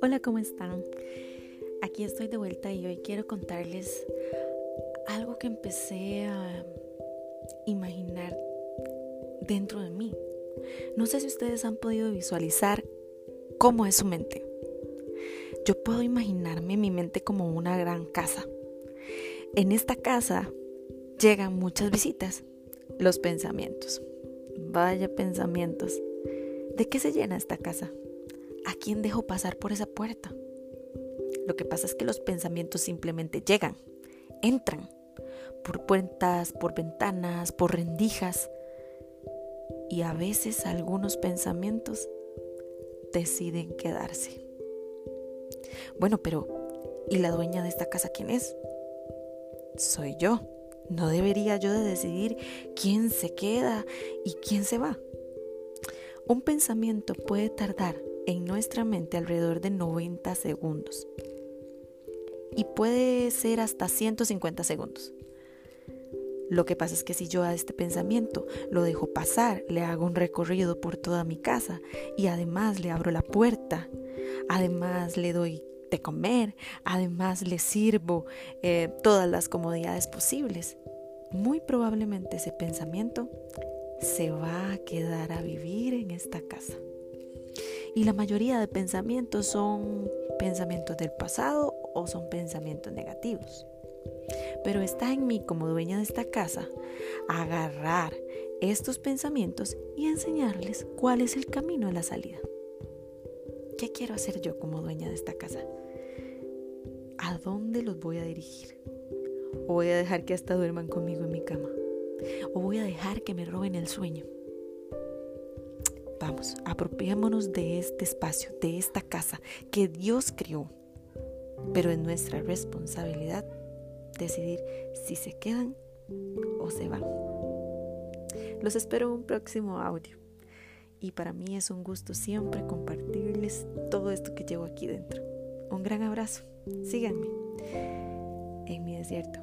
Hola, ¿cómo están? Aquí estoy de vuelta y hoy quiero contarles algo que empecé a imaginar dentro de mí. No sé si ustedes han podido visualizar cómo es su mente. Yo puedo imaginarme mi mente como una gran casa. En esta casa llegan muchas visitas, los pensamientos. Vaya pensamientos. ¿De qué se llena esta casa? ¿A quién dejo pasar por esa puerta? Lo que pasa es que los pensamientos simplemente llegan, entran, por puertas, por ventanas, por rendijas. Y a veces algunos pensamientos deciden quedarse. Bueno, pero ¿y la dueña de esta casa quién es? Soy yo. ¿No debería yo de decidir quién se queda y quién se va? Un pensamiento puede tardar en nuestra mente alrededor de 90 segundos y puede ser hasta 150 segundos. Lo que pasa es que si yo a este pensamiento lo dejo pasar, le hago un recorrido por toda mi casa y además le abro la puerta, además le doy de comer, además le sirvo eh, todas las comodidades posibles, muy probablemente ese pensamiento se va a quedar a vivir en esta casa. Y la mayoría de pensamientos son pensamientos del pasado o son pensamientos negativos. Pero está en mí como dueña de esta casa agarrar estos pensamientos y enseñarles cuál es el camino a la salida. ¿Qué quiero hacer yo como dueña de esta casa? ¿A dónde los voy a dirigir? ¿O voy a dejar que hasta duerman conmigo en mi cama? ¿O voy a dejar que me roben el sueño? Vamos, apropiémonos de este espacio, de esta casa que Dios creó. Pero es nuestra responsabilidad decidir si se quedan o se van. Los espero en un próximo audio y para mí es un gusto siempre compartirles todo esto que llevo aquí dentro. Un gran abrazo. Síganme en mi desierto.